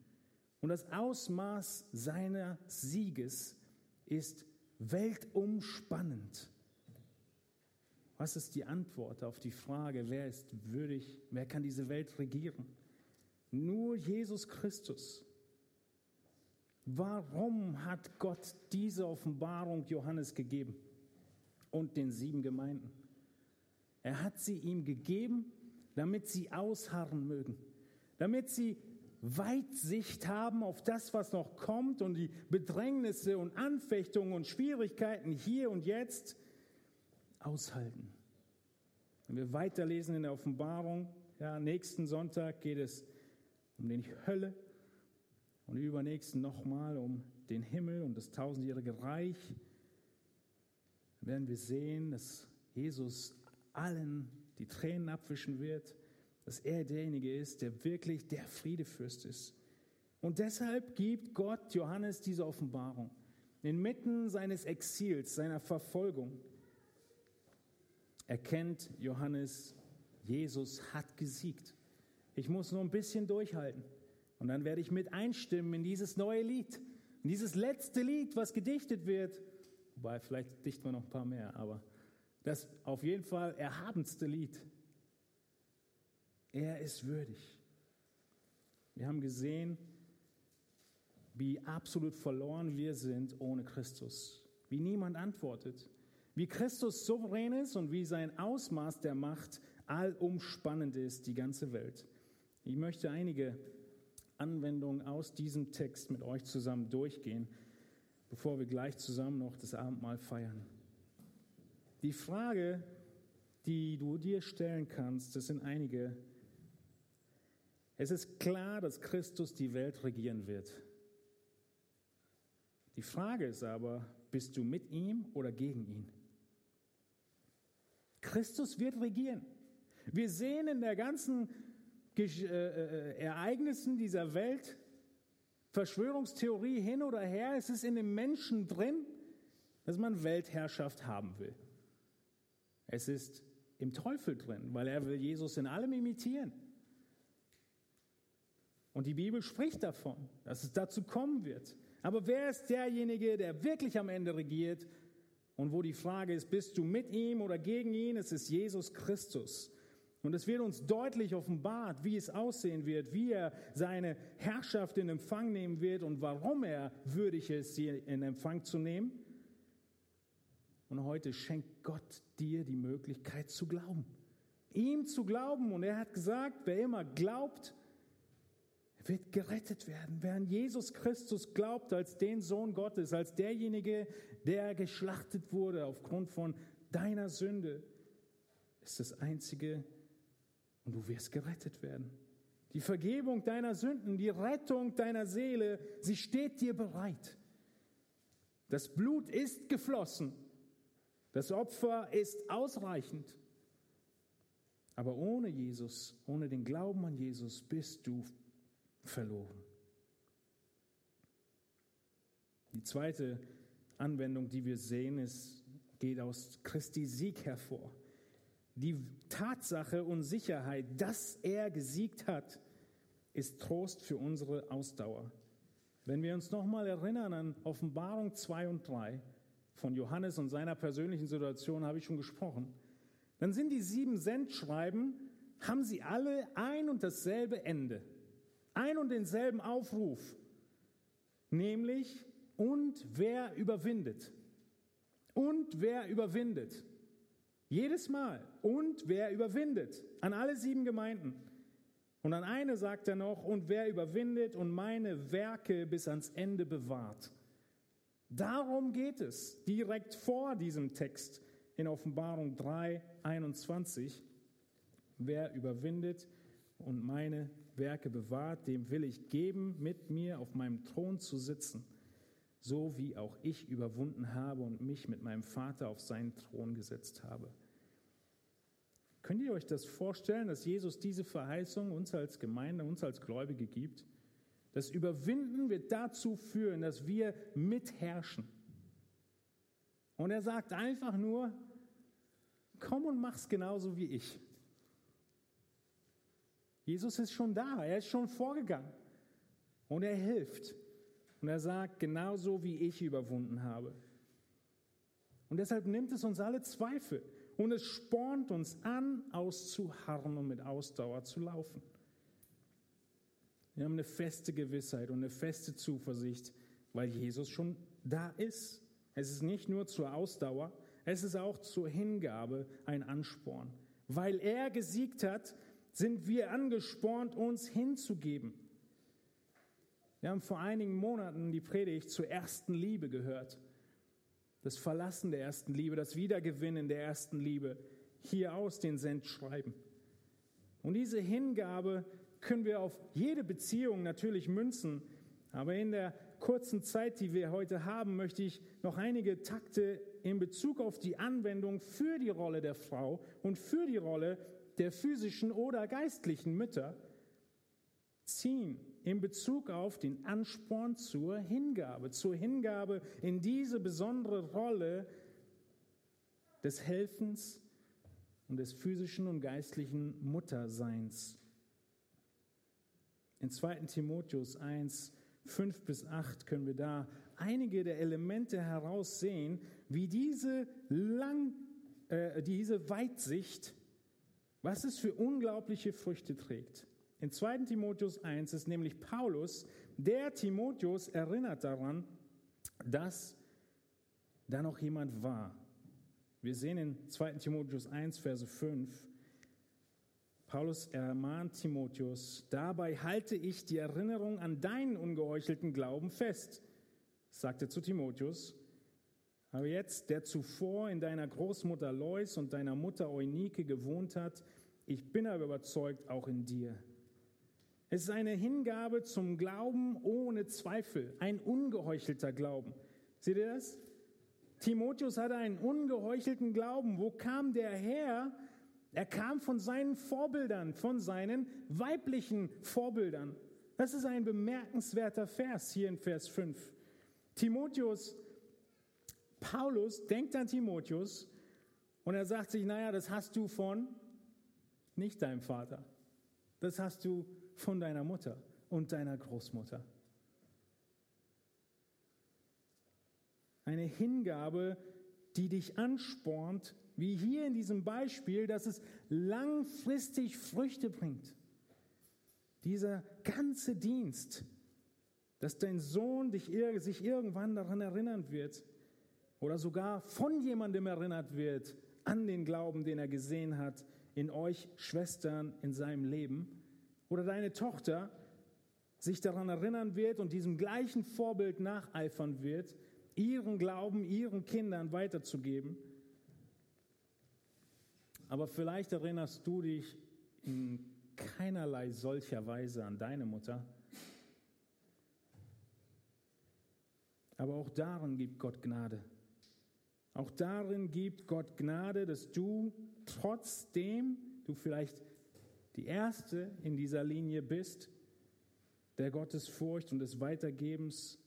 Und das Ausmaß seiner Sieges ist weltumspannend. Was ist die Antwort auf die Frage, wer ist würdig, wer kann diese Welt regieren? Nur Jesus Christus. Warum hat Gott diese Offenbarung Johannes gegeben und den sieben Gemeinden? Er hat sie ihm gegeben, damit sie ausharren mögen, damit sie Weitsicht haben auf das, was noch kommt und die Bedrängnisse und Anfechtungen und Schwierigkeiten hier und jetzt aushalten. Wenn wir weiterlesen in der Offenbarung, ja, nächsten Sonntag geht es um die Hölle und übernächsten nochmal um den Himmel und das tausendjährige Reich. Werden wir sehen, dass Jesus allen die Tränen abwischen wird, dass er derjenige ist, der wirklich der Friedefürst ist. Und deshalb gibt Gott Johannes diese Offenbarung. Inmitten seines Exils, seiner Verfolgung, erkennt Johannes, Jesus hat gesiegt. Ich muss nur ein bisschen durchhalten. Und dann werde ich mit einstimmen in dieses neue Lied. In dieses letzte Lied, was gedichtet wird. Wobei, vielleicht dichten wir noch ein paar mehr, aber das auf jeden Fall erhabenste Lied. Er ist würdig. Wir haben gesehen, wie absolut verloren wir sind ohne Christus. Wie niemand antwortet. Wie Christus souverän ist und wie sein Ausmaß der Macht allumspannend ist, die ganze Welt. Ich möchte einige Anwendungen aus diesem Text mit euch zusammen durchgehen, bevor wir gleich zusammen noch das Abendmahl feiern. Die Frage, die du dir stellen kannst, das sind einige. Es ist klar, dass Christus die Welt regieren wird. Die Frage ist aber, bist du mit ihm oder gegen ihn? Christus wird regieren. Wir sehen in der ganzen äh, äh, Ereignissen dieser Welt, Verschwörungstheorie hin oder her, es ist in dem Menschen drin, dass man Weltherrschaft haben will. Es ist im Teufel drin, weil er will Jesus in allem imitieren. Und die Bibel spricht davon, dass es dazu kommen wird. Aber wer ist derjenige, der wirklich am Ende regiert? Und wo die Frage ist, bist du mit ihm oder gegen ihn? Es ist Jesus Christus. Und es wird uns deutlich offenbart, wie es aussehen wird, wie er seine Herrschaft in Empfang nehmen wird und warum er würdig ist, sie in Empfang zu nehmen. Und heute schenkt Gott dir die Möglichkeit zu glauben. Ihm zu glauben. Und er hat gesagt, wer immer glaubt, wird gerettet werden. Wer an Jesus Christus glaubt als den Sohn Gottes, als derjenige, der geschlachtet wurde aufgrund von deiner Sünde, ist das einzige, und du wirst gerettet werden. Die Vergebung deiner Sünden, die Rettung deiner Seele, sie steht dir bereit. Das Blut ist geflossen. Das Opfer ist ausreichend. Aber ohne Jesus, ohne den Glauben an Jesus bist du verloren. Die zweite Anwendung, die wir sehen, ist, geht aus Christi Sieg hervor die Tatsache und Sicherheit, dass er gesiegt hat, ist Trost für unsere Ausdauer. Wenn wir uns nochmal erinnern an Offenbarung 2 und 3 von Johannes und seiner persönlichen Situation, habe ich schon gesprochen, dann sind die sieben Sendschreiben, haben sie alle ein und dasselbe Ende, ein und denselben Aufruf, nämlich und wer überwindet. Und wer überwindet. Jedes Mal. Und wer überwindet? An alle sieben Gemeinden. Und an eine sagt er noch, und wer überwindet und meine Werke bis ans Ende bewahrt. Darum geht es direkt vor diesem Text in Offenbarung 3, 21. Wer überwindet und meine Werke bewahrt, dem will ich geben, mit mir auf meinem Thron zu sitzen, so wie auch ich überwunden habe und mich mit meinem Vater auf seinen Thron gesetzt habe. Könnt ihr euch das vorstellen, dass Jesus diese Verheißung uns als Gemeinde, uns als Gläubige gibt? Das Überwinden wird dazu führen, dass wir mitherrschen. Und er sagt einfach nur, komm und mach's genauso wie ich. Jesus ist schon da, er ist schon vorgegangen und er hilft. Und er sagt, genauso wie ich überwunden habe. Und deshalb nimmt es uns alle Zweifel und es spornt uns an, auszuharren und mit Ausdauer zu laufen. Wir haben eine feste Gewissheit und eine feste Zuversicht, weil Jesus schon da ist. Es ist nicht nur zur Ausdauer, es ist auch zur Hingabe ein Ansporn. Weil er gesiegt hat, sind wir angespornt, uns hinzugeben. Wir haben vor einigen Monaten die Predigt zur ersten Liebe gehört. Das Verlassen der ersten Liebe, das Wiedergewinnen der ersten Liebe. Hier aus den Sendschreiben. Und diese Hingabe können wir auf jede Beziehung natürlich münzen. Aber in der kurzen Zeit, die wir heute haben, möchte ich noch einige Takte in Bezug auf die Anwendung für die Rolle der Frau und für die Rolle der physischen oder geistlichen Mütter ziehen in Bezug auf den Ansporn zur Hingabe, zur Hingabe in diese besondere Rolle des Helfens und des physischen und geistlichen Mutterseins. In 2. Timotheus 1, 5 bis 8 können wir da einige der Elemente heraussehen, wie diese, lang, äh, diese Weitsicht, was es für unglaubliche Früchte trägt. In 2. Timotheus 1 ist nämlich Paulus, der Timotheus erinnert daran, dass da noch jemand war. Wir sehen in 2. Timotheus 1, Verse 5, Paulus ermahnt Timotheus, dabei halte ich die Erinnerung an deinen ungeheuchelten Glauben fest, sagte zu Timotheus. Aber jetzt, der zuvor in deiner Großmutter Lois und deiner Mutter Eunike gewohnt hat, ich bin aber überzeugt, auch in dir. Es ist eine Hingabe zum Glauben ohne Zweifel, ein ungeheuchelter Glauben. Seht ihr das? Timotheus hatte einen ungeheuchelten Glauben. Wo kam der her? Er kam von seinen Vorbildern, von seinen weiblichen Vorbildern. Das ist ein bemerkenswerter Vers hier in Vers 5. Timotheus, Paulus denkt an Timotheus und er sagt sich, naja, das hast du von nicht deinem Vater. Das hast du von deiner Mutter und deiner Großmutter. Eine Hingabe, die dich anspornt, wie hier in diesem Beispiel, dass es langfristig Früchte bringt. Dieser ganze Dienst, dass dein Sohn dich, sich irgendwann daran erinnern wird oder sogar von jemandem erinnert wird an den Glauben, den er gesehen hat in euch Schwestern in seinem Leben oder deine Tochter sich daran erinnern wird und diesem gleichen Vorbild nacheifern wird, ihren Glauben ihren Kindern weiterzugeben aber vielleicht erinnerst du dich in keinerlei solcher Weise an deine Mutter. Aber auch darin gibt Gott Gnade. Auch darin gibt Gott Gnade, dass du trotzdem du vielleicht die Erste in dieser Linie bist, der Gottesfurcht und des Weitergebens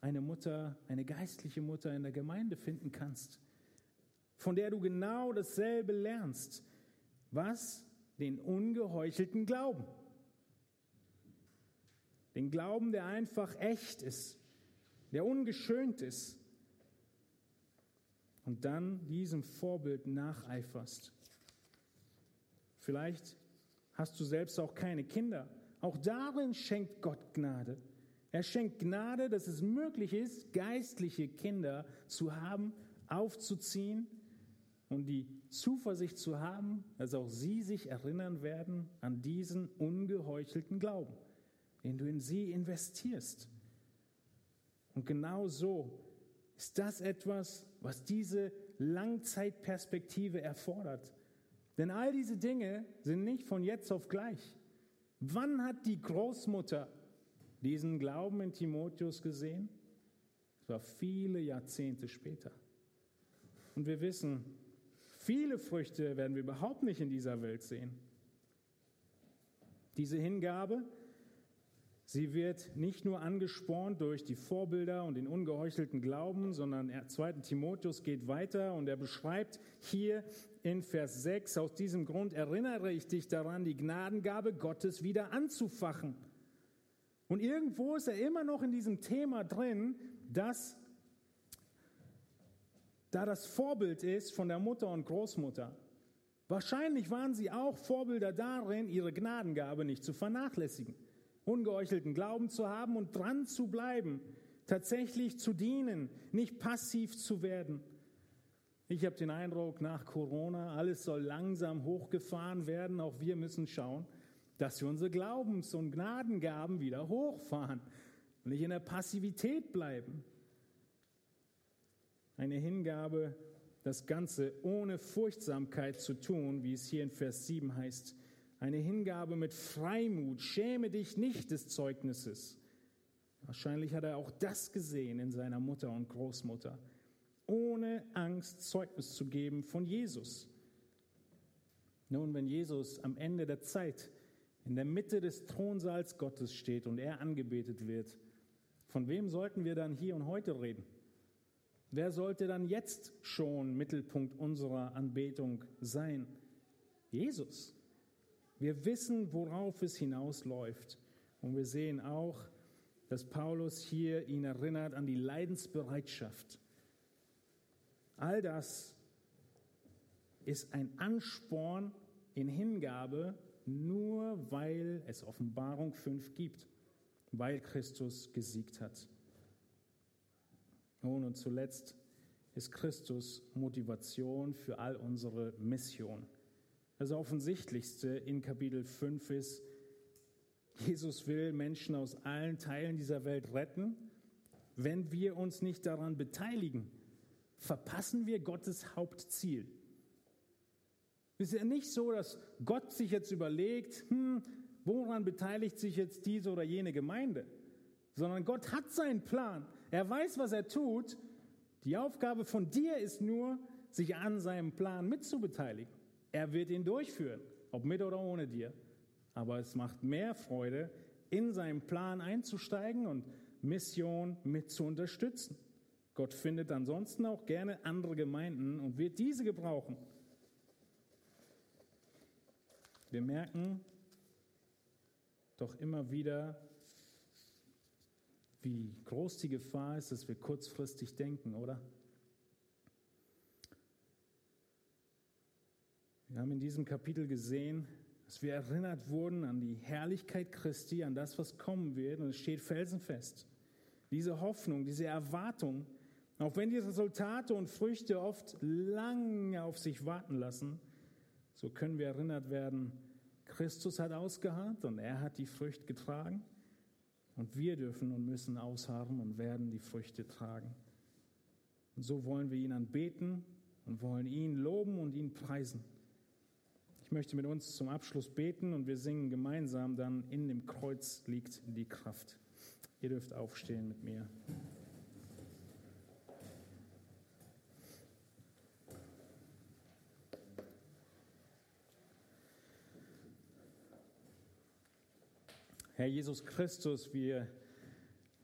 eine Mutter, eine geistliche Mutter in der Gemeinde finden kannst von der du genau dasselbe lernst. Was? Den ungeheuchelten Glauben. Den Glauben, der einfach echt ist, der ungeschönt ist. Und dann diesem Vorbild nacheiferst. Vielleicht hast du selbst auch keine Kinder. Auch darin schenkt Gott Gnade. Er schenkt Gnade, dass es möglich ist, geistliche Kinder zu haben, aufzuziehen und die Zuversicht zu haben, dass auch sie sich erinnern werden an diesen ungeheuchelten Glauben, den du in sie investierst. Und genau so ist das etwas, was diese Langzeitperspektive erfordert. Denn all diese Dinge sind nicht von jetzt auf gleich. Wann hat die Großmutter diesen Glauben in Timotheus gesehen? Es war viele Jahrzehnte später. Und wir wissen, Viele Früchte werden wir überhaupt nicht in dieser Welt sehen. Diese Hingabe, sie wird nicht nur angespornt durch die Vorbilder und den ungeheuchelten Glauben, sondern 2. Timotheus geht weiter und er beschreibt hier in Vers 6, aus diesem Grund erinnere ich dich daran, die Gnadengabe Gottes wieder anzufachen. Und irgendwo ist er immer noch in diesem Thema drin, dass da das Vorbild ist von der Mutter und Großmutter. Wahrscheinlich waren sie auch Vorbilder darin, ihre Gnadengabe nicht zu vernachlässigen, ungeheuchelten Glauben zu haben und dran zu bleiben, tatsächlich zu dienen, nicht passiv zu werden. Ich habe den Eindruck, nach Corona, alles soll langsam hochgefahren werden. Auch wir müssen schauen, dass wir unsere Glaubens- und Gnadengaben wieder hochfahren und nicht in der Passivität bleiben. Eine Hingabe, das Ganze ohne Furchtsamkeit zu tun, wie es hier in Vers 7 heißt. Eine Hingabe mit Freimut, schäme dich nicht des Zeugnisses. Wahrscheinlich hat er auch das gesehen in seiner Mutter und Großmutter, ohne Angst Zeugnis zu geben von Jesus. Nun, wenn Jesus am Ende der Zeit in der Mitte des Thronsaals Gottes steht und er angebetet wird, von wem sollten wir dann hier und heute reden? Wer sollte dann jetzt schon Mittelpunkt unserer Anbetung sein? Jesus. Wir wissen, worauf es hinausläuft. Und wir sehen auch, dass Paulus hier ihn erinnert an die Leidensbereitschaft. All das ist ein Ansporn in Hingabe, nur weil es Offenbarung 5 gibt, weil Christus gesiegt hat. Nun und zuletzt ist Christus Motivation für all unsere Mission. Das Offensichtlichste in Kapitel 5 ist, Jesus will Menschen aus allen Teilen dieser Welt retten. Wenn wir uns nicht daran beteiligen, verpassen wir Gottes Hauptziel. Es ist ja nicht so, dass Gott sich jetzt überlegt, hm, woran beteiligt sich jetzt diese oder jene Gemeinde, sondern Gott hat seinen Plan. Er weiß, was er tut. Die Aufgabe von dir ist nur, sich an seinem Plan mitzubeteiligen. Er wird ihn durchführen, ob mit oder ohne dir. Aber es macht mehr Freude, in seinen Plan einzusteigen und Mission mit zu unterstützen. Gott findet ansonsten auch gerne andere Gemeinden und wird diese gebrauchen. Wir merken doch immer wieder, wie groß die Gefahr ist, dass wir kurzfristig denken, oder? Wir haben in diesem Kapitel gesehen, dass wir erinnert wurden an die Herrlichkeit Christi, an das, was kommen wird, und es steht felsenfest. Diese Hoffnung, diese Erwartung, auch wenn die Resultate und Früchte oft lange auf sich warten lassen, so können wir erinnert werden, Christus hat ausgeharrt und er hat die Früchte getragen. Und wir dürfen und müssen ausharren und werden die Früchte tragen. Und so wollen wir ihn anbeten und wollen ihn loben und ihn preisen. Ich möchte mit uns zum Abschluss beten und wir singen gemeinsam dann in dem Kreuz liegt die Kraft. Ihr dürft aufstehen mit mir. Herr Jesus Christus, wir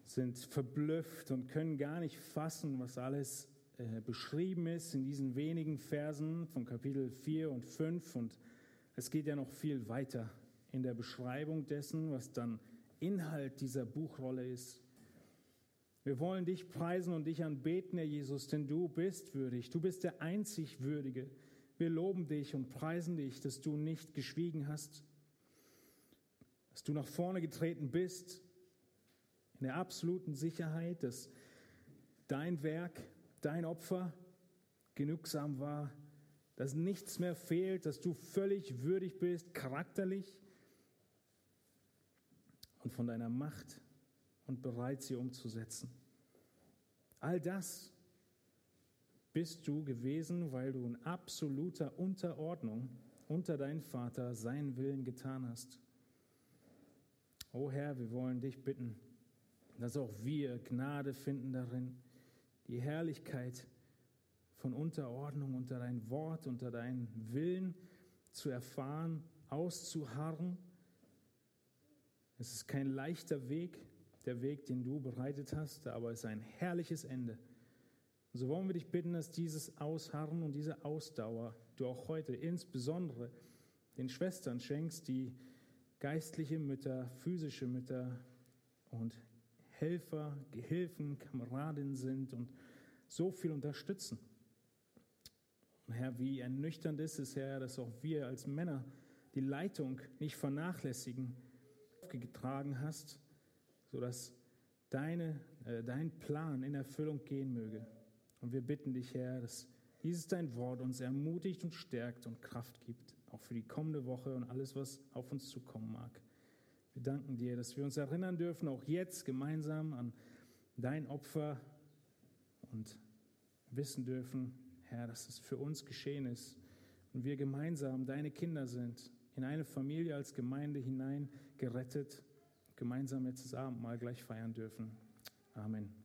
sind verblüfft und können gar nicht fassen, was alles äh, beschrieben ist in diesen wenigen Versen von Kapitel 4 und 5. Und es geht ja noch viel weiter in der Beschreibung dessen, was dann Inhalt dieser Buchrolle ist. Wir wollen dich preisen und dich anbeten, Herr Jesus, denn du bist würdig. Du bist der einzig Würdige. Wir loben dich und preisen dich, dass du nicht geschwiegen hast, dass du nach vorne getreten bist, in der absoluten Sicherheit, dass dein Werk, dein Opfer genügsam war, dass nichts mehr fehlt, dass du völlig würdig bist, charakterlich und von deiner Macht und bereit, sie umzusetzen. All das bist du gewesen, weil du in absoluter Unterordnung unter deinen Vater seinen Willen getan hast. O Herr, wir wollen dich bitten, dass auch wir Gnade finden darin, die Herrlichkeit von Unterordnung unter dein Wort, unter deinen Willen zu erfahren, auszuharren. Es ist kein leichter Weg, der Weg, den du bereitet hast, aber es ist ein herrliches Ende. Und so wollen wir dich bitten, dass dieses Ausharren und diese Ausdauer du auch heute insbesondere den Schwestern schenkst, die geistliche Mütter, physische Mütter und Helfer, Gehilfen, Kameradinnen sind und so viel unterstützen. Und Herr, wie ernüchternd ist es, Herr, dass auch wir als Männer die Leitung nicht vernachlässigen, getragen hast, sodass deine, äh, dein Plan in Erfüllung gehen möge. Und wir bitten dich, Herr, dass dieses dein Wort uns ermutigt und stärkt und Kraft gibt, auch für die kommende Woche und alles, was auf uns zukommen mag. Wir danken dir, dass wir uns erinnern dürfen, auch jetzt gemeinsam an dein Opfer und wissen dürfen, Herr, dass es für uns geschehen ist und wir gemeinsam deine Kinder sind, in eine Familie als Gemeinde hinein gerettet, gemeinsam jetzt das Abendmahl gleich feiern dürfen. Amen.